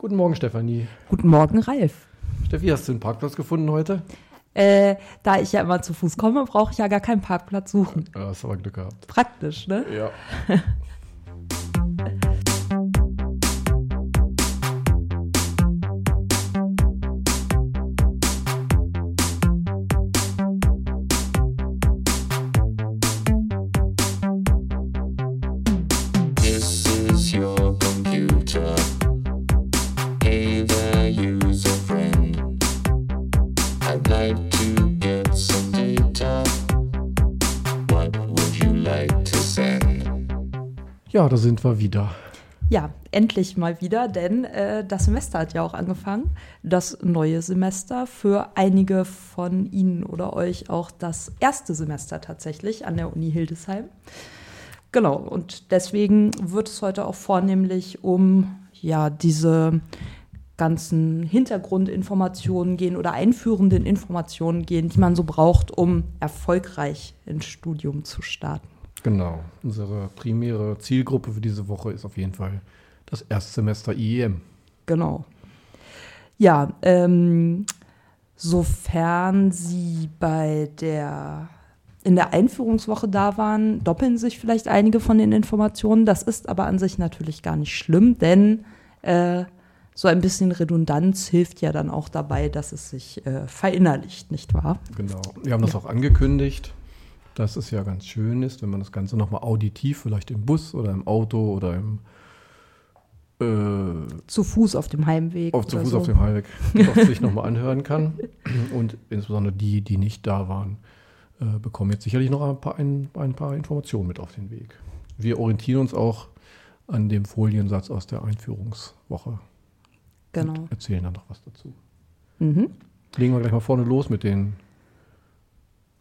Guten Morgen, Stefanie. Guten Morgen, Ralf. Steffi, hast du einen Parkplatz gefunden heute? Äh, da ich ja immer zu Fuß komme, brauche ich ja gar keinen Parkplatz suchen. Ja, hast aber Glück gehabt. Praktisch, ne? Ja. Ja, da sind wir wieder. Ja, endlich mal wieder, denn äh, das Semester hat ja auch angefangen. Das neue Semester für einige von Ihnen oder euch auch das erste Semester tatsächlich an der Uni Hildesheim. Genau, und deswegen wird es heute auch vornehmlich um ja diese ganzen Hintergrundinformationen gehen oder einführenden Informationen gehen, die man so braucht, um erfolgreich ins Studium zu starten. Genau. Unsere primäre Zielgruppe für diese Woche ist auf jeden Fall das Erstsemester IEM. Genau. Ja, ähm, sofern Sie bei der in der Einführungswoche da waren, doppeln sich vielleicht einige von den Informationen. Das ist aber an sich natürlich gar nicht schlimm, denn äh, so ein bisschen Redundanz hilft ja dann auch dabei, dass es sich äh, verinnerlicht, nicht wahr? Genau. Wir haben das auch angekündigt, dass es ja ganz schön ist, wenn man das Ganze nochmal auditiv, vielleicht im Bus oder im Auto oder im äh, Zu Fuß auf dem Heimweg. auf zu Fuß so. auf dem Heimweg sich nochmal anhören kann. Und insbesondere die, die nicht da waren, äh, bekommen jetzt sicherlich noch ein paar, ein, ein paar Informationen mit auf den Weg. Wir orientieren uns auch an dem Foliensatz aus der Einführungswoche. Genau. Und erzählen dann noch was dazu. Mhm. Legen wir gleich mal vorne los mit, den,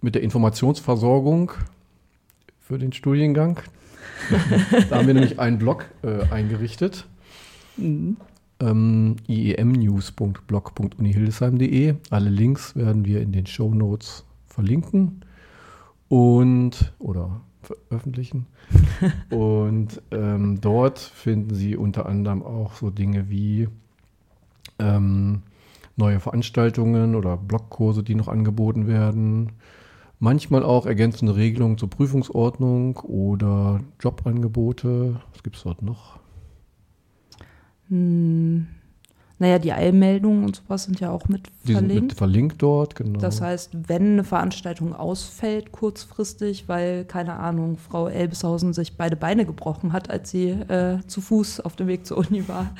mit der Informationsversorgung für den Studiengang. da haben wir nämlich einen Blog äh, eingerichtet. Mhm. Ähm, iemnews.blog.unihildesheim.de. Alle Links werden wir in den Show Notes verlinken und oder veröffentlichen. und ähm, dort finden Sie unter anderem auch so Dinge wie ähm, neue Veranstaltungen oder Blogkurse, die noch angeboten werden. Manchmal auch ergänzende Regelungen zur Prüfungsordnung oder Jobangebote. Was gibt es dort noch? Hm. Naja, die Eilmeldungen und sowas sind ja auch mit Die sind verlinkt. mit verlinkt dort, genau. Das heißt, wenn eine Veranstaltung ausfällt kurzfristig, weil, keine Ahnung, Frau Elbeshausen sich beide Beine gebrochen hat, als sie äh, zu Fuß auf dem Weg zur Uni war,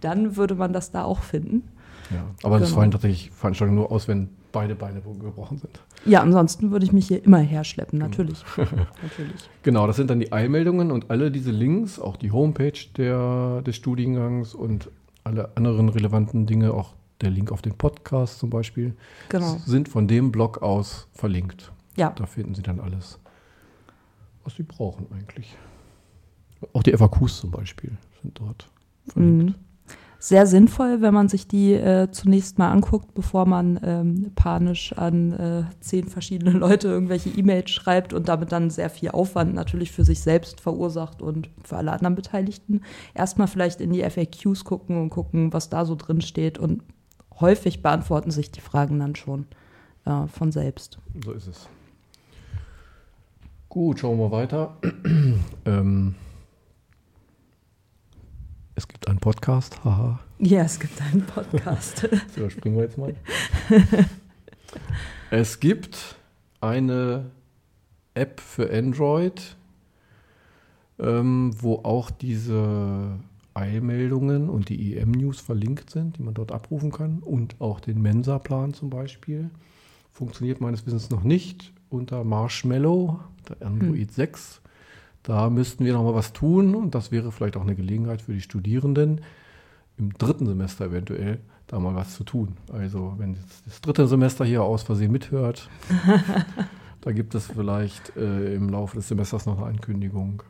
dann würde man das da auch finden. ja. Aber das genau. fallen tatsächlich Veranstaltungen nur aus, wenn beide Beine gebrochen sind. Ja, ansonsten würde ich mich hier immer herschleppen, natürlich. natürlich. Genau, das sind dann die Eilmeldungen und alle diese Links, auch die Homepage der, des Studiengangs und alle anderen relevanten Dinge, auch der Link auf den Podcast zum Beispiel, Genau. sind von dem Blog aus verlinkt. Ja, Da finden Sie dann alles, was Sie brauchen eigentlich. Auch die FAQs zum Beispiel sind dort verlinkt. Mhm. Sehr sinnvoll, wenn man sich die äh, zunächst mal anguckt, bevor man ähm, panisch an äh, zehn verschiedene Leute irgendwelche E-Mails schreibt und damit dann sehr viel Aufwand natürlich für sich selbst verursacht und für alle anderen Beteiligten. Erstmal vielleicht in die FAQs gucken und gucken, was da so drin steht und häufig beantworten sich die Fragen dann schon äh, von selbst. So ist es. Gut, schauen wir weiter. ähm, es gibt einen Podcast, haha. Ja, es gibt einen Podcast. Das überspringen wir jetzt mal. es gibt eine App für Android, ähm, wo auch diese Eilmeldungen und die EM-News verlinkt sind, die man dort abrufen kann. Und auch den Mensa-Plan zum Beispiel. Funktioniert meines Wissens noch nicht unter Marshmallow, der Android 6. Da müssten wir noch mal was tun und das wäre vielleicht auch eine Gelegenheit für die Studierenden, im dritten Semester eventuell da mal was zu tun. Also wenn das dritte Semester hier aus Versehen mithört, da gibt es vielleicht äh, im Laufe des Semesters noch eine Ankündigung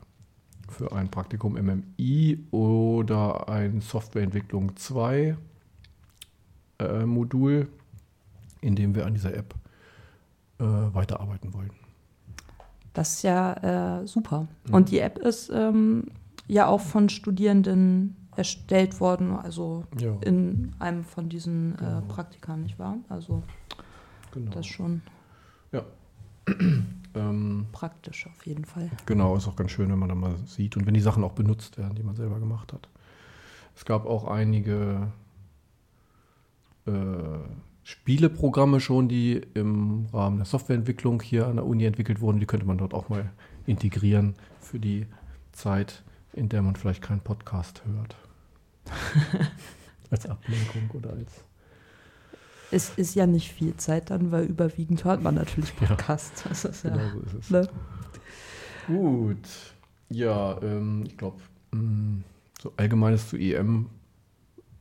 für ein Praktikum MMI oder ein Softwareentwicklung 2 äh, Modul, in dem wir an dieser App äh, weiterarbeiten wollen. Das ist ja äh, super. Und die App ist ähm, ja auch von Studierenden erstellt worden, also Ja, in einem von diesen Genau. äh, Praktika, nicht wahr? Also genau. das ist schon Ähm, praktisch auf jeden Fall. Genau, ist auch ganz schön, wenn man dann mal sieht und wenn die Sachen auch benutzt werden, die man selber gemacht hat. Es gab auch einige äh, Spieleprogramme schon, die im Rahmen der Softwareentwicklung hier an der Uni entwickelt wurden. Die könnte man dort auch mal integrieren für die Zeit, in der man vielleicht keinen Podcast hört. als Ablenkung oder als. Es ist ja nicht viel Zeit dann, weil überwiegend hört man natürlich Ja. Podcasts. Ist ja, Genau so ist es. ne? Gut. Ja, ähm, ich glaube, so Allgemeines zu EM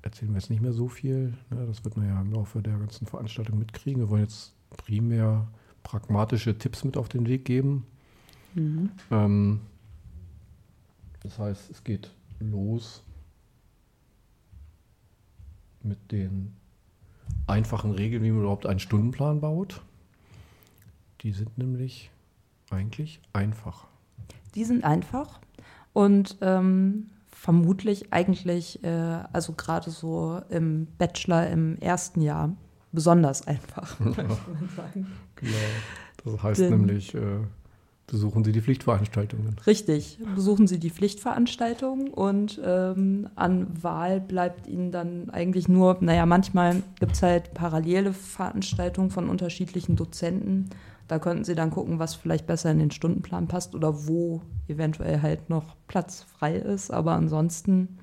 erzählen wir jetzt nicht mehr so viel. Ne? Das wird man ja im Laufe der ganzen Veranstaltung mitkriegen. Wir wollen jetzt primär pragmatische Tipps mit auf den Weg geben. Mhm. Ähm, das heißt, es geht los mit den einfachen Regeln, wie man überhaupt einen Stundenplan baut. Die sind nämlich eigentlich einfach. Die sind einfach und ähm, vermutlich eigentlich, äh, also gerade so im Bachelor im ersten Jahr, besonders einfach, möchte man sagen. Genau. Das heißt Denn- nämlich, äh, besuchen Sie die Pflichtveranstaltungen. Richtig, besuchen Sie die Pflichtveranstaltung und ähm, an Wahl bleibt Ihnen dann eigentlich nur, naja, manchmal gibt es halt parallele Veranstaltungen von unterschiedlichen Dozenten. Da könnten Sie dann gucken, was vielleicht besser in den Stundenplan passt oder wo eventuell halt noch Platz frei ist. Aber ansonsten,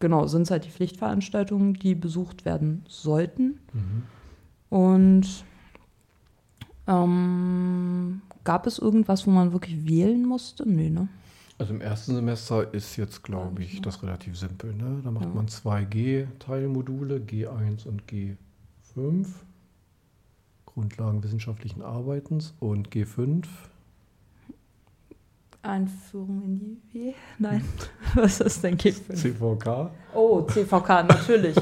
genau, sind es halt die Pflichtveranstaltungen, die besucht werden sollten. Und ähm, gab es irgendwas, wo man wirklich wählen musste? Nee, ne? Also im ersten Semester ist jetzt, glaube ich, das relativ simpel. Ne? Da macht Ja. man zwei G-Teilmodule, G1 und G5, Grundlagen wissenschaftlichen Arbeitens und G5. Einführung in die W? Nein. Was ist denn G5? CVK. Oh, CVK, natürlich.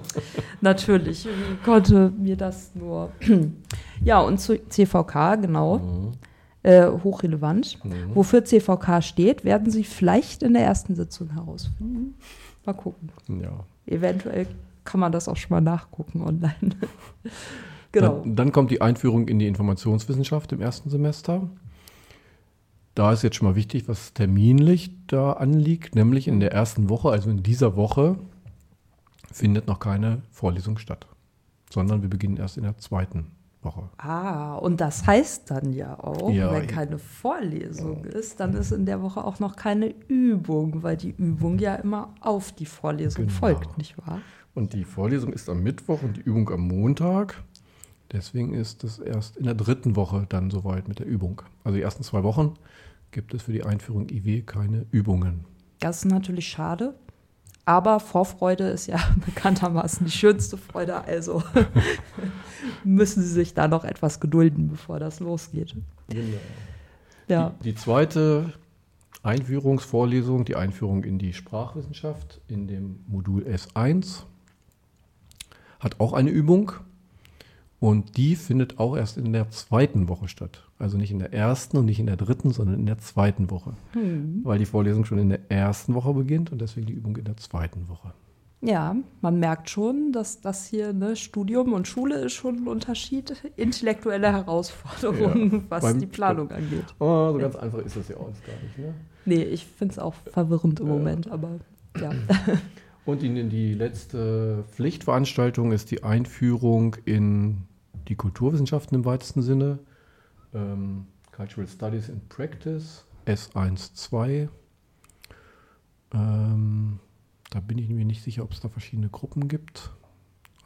natürlich. Wie konnte mir das nur. ja, und zu CVK, genau. Mhm. Äh, hochrelevant. Mhm. Wofür CVK steht, werden Sie vielleicht in der ersten Sitzung herausfinden. Mal gucken. Ja. Eventuell kann man das auch schon mal nachgucken online. genau. Dann, dann kommt die Einführung in die Informationswissenschaft im ersten Semester. Da ist jetzt schon mal wichtig, was terminlich da anliegt, nämlich in der ersten Woche, also in dieser Woche, findet noch keine Vorlesung statt, sondern wir beginnen erst in der zweiten Woche. Ah, und das heißt dann ja auch, Ja, wenn keine Vorlesung ist, dann ist in der Woche auch noch keine Übung, weil die Übung ja immer auf die Vorlesung Genau. folgt, nicht wahr? Und die Vorlesung ist am Mittwoch und die Übung am Montag. Deswegen ist es erst in der dritten Woche dann soweit mit der Übung. Also die ersten zwei Wochen gibt es für die Einführung IW keine Übungen. Das ist natürlich schade. Aber Vorfreude ist ja bekanntermaßen die schönste Freude, also müssen Sie sich da noch etwas gedulden, bevor das losgeht. Ja, Die, die zweite Einführungsvorlesung, die Einführung in die Sprachwissenschaft in dem Modul S1, hat auch eine Übung und die findet auch erst in der zweiten Woche statt. Also nicht in der ersten und nicht in der dritten, sondern in der zweiten Woche. Hm. Weil die Vorlesung schon in der ersten Woche beginnt und deswegen die Übung in der zweiten Woche. ja, man merkt schon, dass das hier ne, Studium und Schule ist schon ein Unterschied, intellektuelle Herausforderungen, Ja, was die Planung angeht. Oh, so ganz einfach ist das ja alles gar nicht. Ne? Nee, ich finde es auch verwirrend im Ja. Moment, aber ja. Und die, die letzte Pflichtveranstaltung ist die Einführung in die Kulturwissenschaften im weitesten Sinne. Ähm, Cultural Studies in Practice, S1-2. Ähm, da bin ich mir nicht sicher, ob es da verschiedene Gruppen gibt.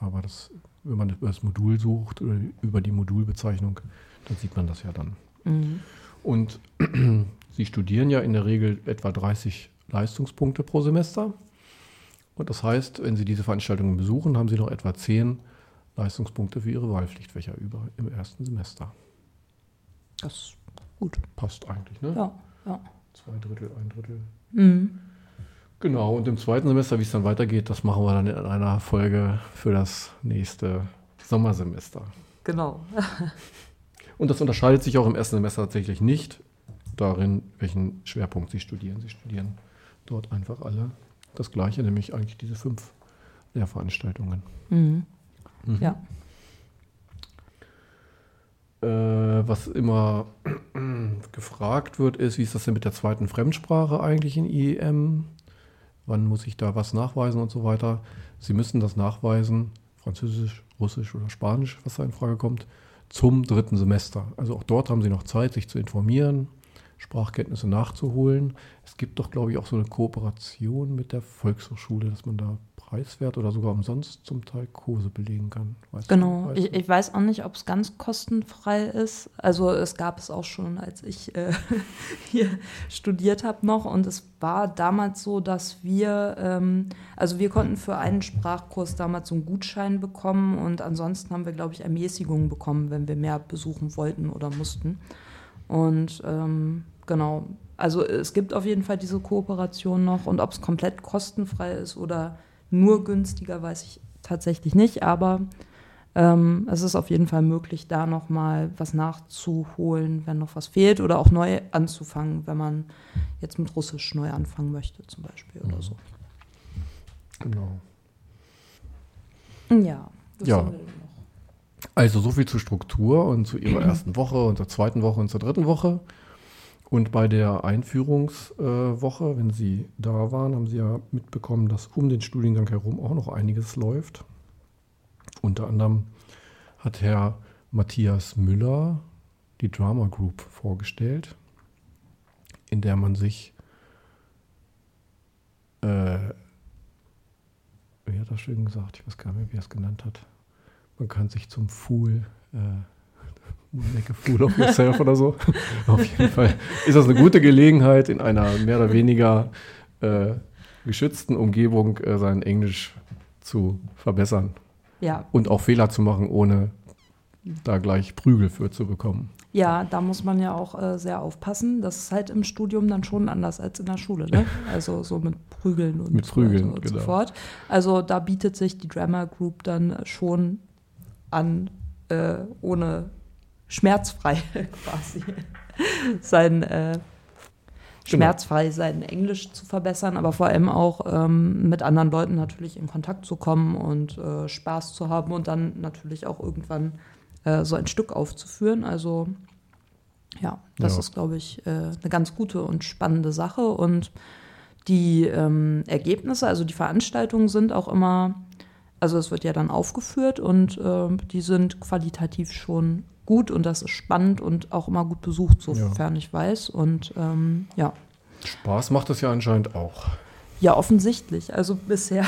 Aber das, wenn man über das Modul sucht oder über die Modulbezeichnung, dann sieht man das ja dann. Mhm. Und Sie studieren ja in der Regel etwa 30 Leistungspunkte pro Semester. Und das heißt, wenn Sie diese Veranstaltungen besuchen, haben Sie noch etwa 10 Leistungspunkte für Ihre Wahlpflichtfächer über im ersten Semester. Das ist gut. Passt eigentlich, ne? Ja, ja. Zwei Drittel, ein Drittel. Mhm. Genau, und im zweiten Semester, wie es dann weitergeht, das machen wir dann in einer Folge für das nächste Sommersemester. Genau. Und das unterscheidet sich auch im ersten Semester tatsächlich nicht darin, welchen Schwerpunkt Sie studieren. Sie studieren dort einfach alle das gleiche, nämlich eigentlich diese fünf Lehrveranstaltungen. Mhm. Mhm. Ja. Äh, was immer gefragt wird, ist, wie ist das denn mit der zweiten Fremdsprache eigentlich in IEM? Wann muss ich da was nachweisen und so weiter? Sie müssen das nachweisen, Französisch, Russisch oder Spanisch, was da in Frage kommt, zum dritten Semester. Also auch dort haben Sie noch Zeit, sich zu informieren, Sprachkenntnisse nachzuholen. Es gibt doch, glaube ich, auch so eine Kooperation mit der Volkshochschule, dass man da preiswert oder sogar umsonst zum Teil Kurse belegen kann. Weißt du- Genau. weißt Ich, du? ich weiß auch nicht, ob es ganz kostenfrei ist. Also es gab es auch schon, als ich äh, hier studiert habe noch. Und es war damals so, dass wir, ähm, also wir konnten für einen Sprachkurs damals so einen Gutschein bekommen und ansonsten haben wir, glaube ich, Ermäßigungen bekommen, wenn wir mehr besuchen wollten oder mussten. Und ähm, genau, also es gibt auf jeden Fall diese Kooperation noch und ob es komplett kostenfrei ist oder nur günstiger, weiß ich tatsächlich nicht, aber ähm, es ist auf jeden Fall möglich, da nochmal was nachzuholen, wenn noch was fehlt oder auch neu anzufangen, wenn man jetzt mit Russisch neu anfangen möchte zum Beispiel oder so. Genau. Ja. was Ja. haben wir noch? Also so viel zur Struktur und zu ihrer ersten Woche und zur zweiten Woche und zur dritten Woche. Und bei der Einführungswoche, wenn Sie da waren, haben Sie ja mitbekommen, dass um den Studiengang herum auch noch einiges läuft. Unter anderem hat Herr Matthias Müller die Drama Group vorgestellt, in der man sich, äh, wie hat er schön gesagt, ich weiß gar nicht mehr, wie er es genannt hat, man kann sich zum Fool, äh, make a fool of yourself oder so. Auf jeden Fall ist das eine gute Gelegenheit, in einer mehr oder weniger äh, geschützten Umgebung äh, sein Englisch zu verbessern Ja, und auch Fehler zu machen, ohne da gleich Prügel für zu bekommen. ja, da muss man ja auch äh, sehr aufpassen. Das ist halt im Studium dann schon anders als in der Schule, ne? Also so mit Prügeln und Mit so Prügeln, weiter und so genau. fort. Also da bietet sich die Drama Group dann schon an, äh, ohne schmerzfrei quasi sein äh, schmerzfrei sein Englisch zu verbessern, aber vor allem auch ähm, mit anderen Leuten natürlich in Kontakt zu kommen und äh, Spaß zu haben und dann natürlich auch irgendwann äh, so ein Stück aufzuführen. Also ja, das Ja. ist, glaube ich, äh, eine ganz gute und spannende Sache. Und die ähm, Ergebnisse, also die Veranstaltungen sind auch immer, also es wird ja dann aufgeführt und ähm, die sind qualitativ schon gut und das ist spannend und auch immer gut besucht, sofern ich weiß. Und ähm, ja. Spaß macht es ja anscheinend auch. Ja, offensichtlich. Also bisher,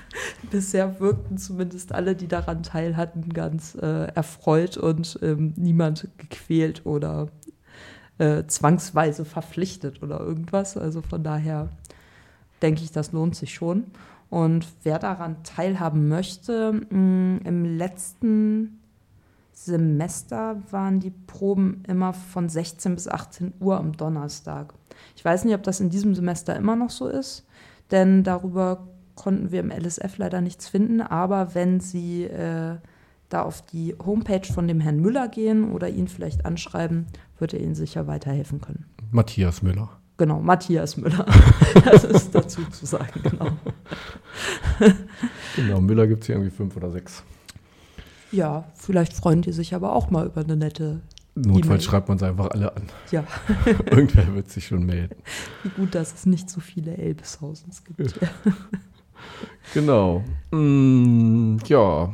bisher wirkten zumindest alle, die daran teil hatten, ganz äh, erfreut und ähm, niemand gequält oder äh, zwangsweise verpflichtet oder irgendwas. Also von daher denke ich, das lohnt sich schon. Und wer daran teilhaben möchte, mh, im letzten Semester waren die Proben immer von 16 bis 18 Uhr am Donnerstag. Ich weiß nicht, ob das in diesem Semester immer noch so ist, denn darüber konnten wir im LSF leider nichts finden. Aber wenn Sie äh, da auf die Homepage von dem Herrn Müller gehen oder ihn vielleicht anschreiben, wird er Ihnen sicher weiterhelfen können. Matthias Müller. Genau, Matthias Müller. das ist dazu zu sagen, genau. Genau, Müller gibt es hier irgendwie fünf oder sechs. Ja, vielleicht freuen die sich aber auch mal über eine nette. Notfalls E-Mail. schreibt man es einfach alle an. Ja, Irgendwer wird sich schon melden. wie gut, dass es nicht so viele Elbeshausens gibt. Genau. Mm, ja,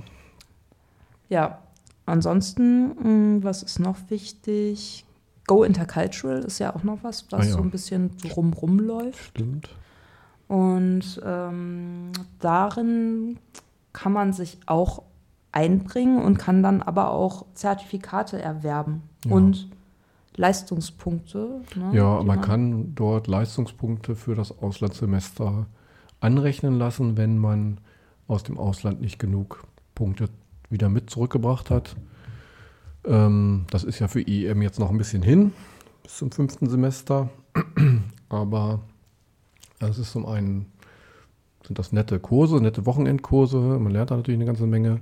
Ja, ansonsten, mh, was ist noch wichtig? Go Intercultural ist ja auch noch was, was Ah ja. so ein bisschen so rumrum läuft. stimmt. Und ähm, darin kann man sich auch einbringen und kann dann aber auch Zertifikate erwerben Ja. und Leistungspunkte. Ne, Ja, die man kann dort Leistungspunkte für das Auslandssemester anrechnen lassen, wenn man aus dem Ausland nicht genug Punkte wieder mit zurückgebracht hat. Ähm, das ist ja für IEM jetzt noch ein bisschen hin, bis zum fünften Semester. Aber es ist zum einen sind das nette Kurse, nette Wochenendkurse. Man lernt da natürlich eine ganze Menge.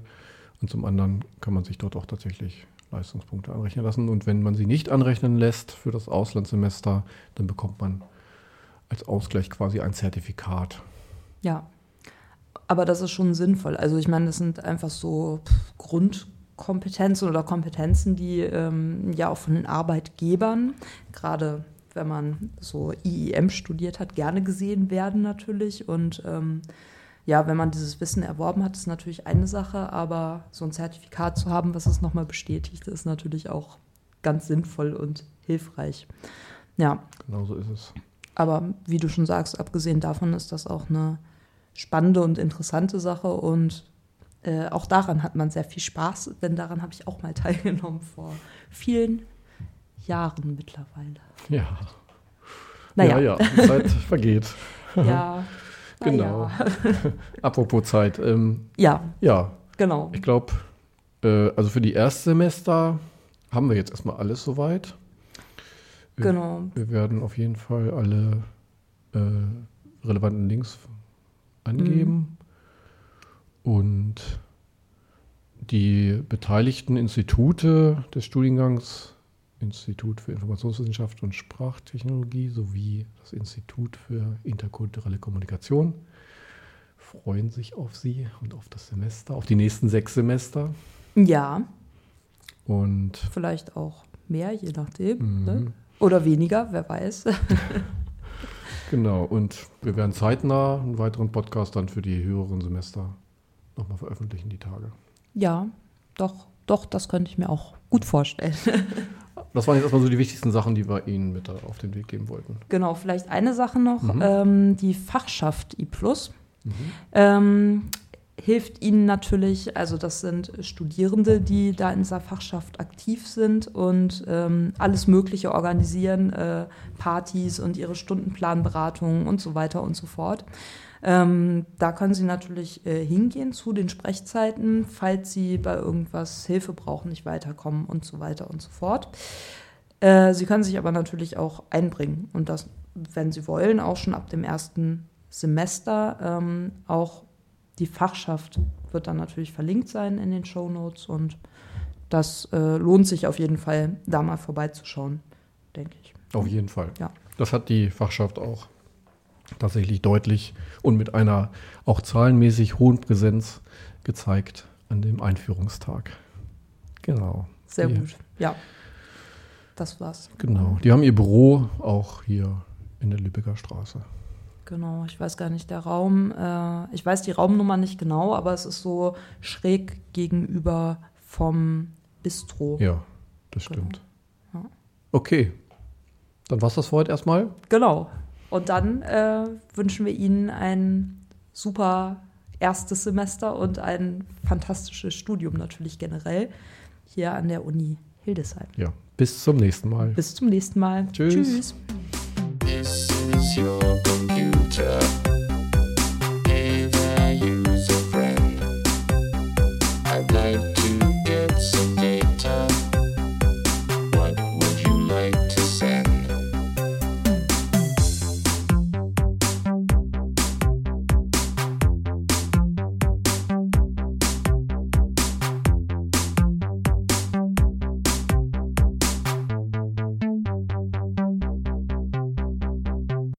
Und zum anderen kann man sich dort auch tatsächlich Leistungspunkte anrechnen lassen. Und wenn man sie nicht anrechnen lässt für das Auslandssemester, dann bekommt man als Ausgleich quasi ein Zertifikat. Ja. Aber das ist schon sinnvoll. Also ich meine, das sind einfach so Grundkompetenzen oder Kompetenzen, die ähm, ja auch von den Arbeitgebern, gerade wenn man so IEM studiert hat, gerne gesehen werden natürlich. Und ähm, ja, wenn man dieses Wissen erworben hat, ist natürlich eine Sache, aber so ein Zertifikat zu haben, was es nochmal bestätigt, ist natürlich auch ganz sinnvoll und hilfreich. Ja, Genau so ist es. aber wie du schon sagst, abgesehen davon ist das auch eine spannende und interessante Sache und äh, auch daran hat man sehr viel Spaß, denn daran habe ich auch mal teilgenommen vor vielen Jahren mittlerweile. Ja. Naja, Ja, ja, die Zeit vergeht. ja. Genau. naja. Apropos Zeit. Ähm, Ja, ja, genau. ich glaube, äh, also für die Erstsemester haben wir jetzt erstmal alles soweit. Wir, Genau. wir werden auf jeden Fall alle äh, relevanten Links angeben. Und die beteiligten Institute des Studiengangs, Institut für Informationswissenschaft und Sprachtechnologie sowie das Institut für interkulturelle Kommunikation, freuen sich auf Sie und auf das Semester, auf die nächsten sechs Semester. Ja, Und vielleicht auch mehr, je nachdem. Mhm. Ne? Oder weniger, wer weiß. genau, und wir werden zeitnah einen weiteren Podcast dann für die höheren Semester nochmal veröffentlichen, die Tage. Ja, doch, doch, das könnte ich mir auch gut vorstellen. Das waren jetzt erstmal so die wichtigsten Sachen, die wir Ihnen mit auf den Weg geben wollten. Genau, vielleicht eine Sache noch. Mhm. Ähm, die Fachschaft I ähm, hilft Ihnen natürlich, also das sind Studierende, die da in dieser Fachschaft aktiv sind und ähm, alles Mögliche organisieren, äh, Partys und ihre Stundenplanberatungen und so weiter und so fort. Ähm, da können Sie natürlich äh, hingehen zu den Sprechzeiten, falls Sie bei irgendwas Hilfe brauchen, nicht weiterkommen und so weiter und so fort. Äh, Sie können sich aber natürlich auch einbringen und das, wenn Sie wollen, auch schon ab dem ersten Semester. Ähm, auch die Fachschaft wird dann natürlich verlinkt sein in den Show Notes und das äh, lohnt sich auf jeden Fall, da mal vorbeizuschauen, denke ich. Auf jeden Fall. Ja. Das hat die Fachschaft auch tatsächlich deutlich und mit einer auch zahlenmäßig hohen Präsenz gezeigt an dem Einführungstag. Genau. Sehr Die- gut. Ja. Das war's. Genau. Die haben ihr Büro auch hier in der Lübecker Straße. Genau, ich weiß gar nicht, der Raum, äh, ich weiß die Raumnummer nicht genau, aber es ist so schräg gegenüber vom Bistro. Ja, das Genau. stimmt. Ja. Okay. Dann war's das für heute erstmal. Genau. Und dann äh, wünschen wir Ihnen ein super erstes Semester und ein fantastisches Studium natürlich generell hier an der Uni Hildesheim. Ja. Bis zum nächsten Mal. Bis zum nächsten Mal. Tschüss. Tschüss. uh,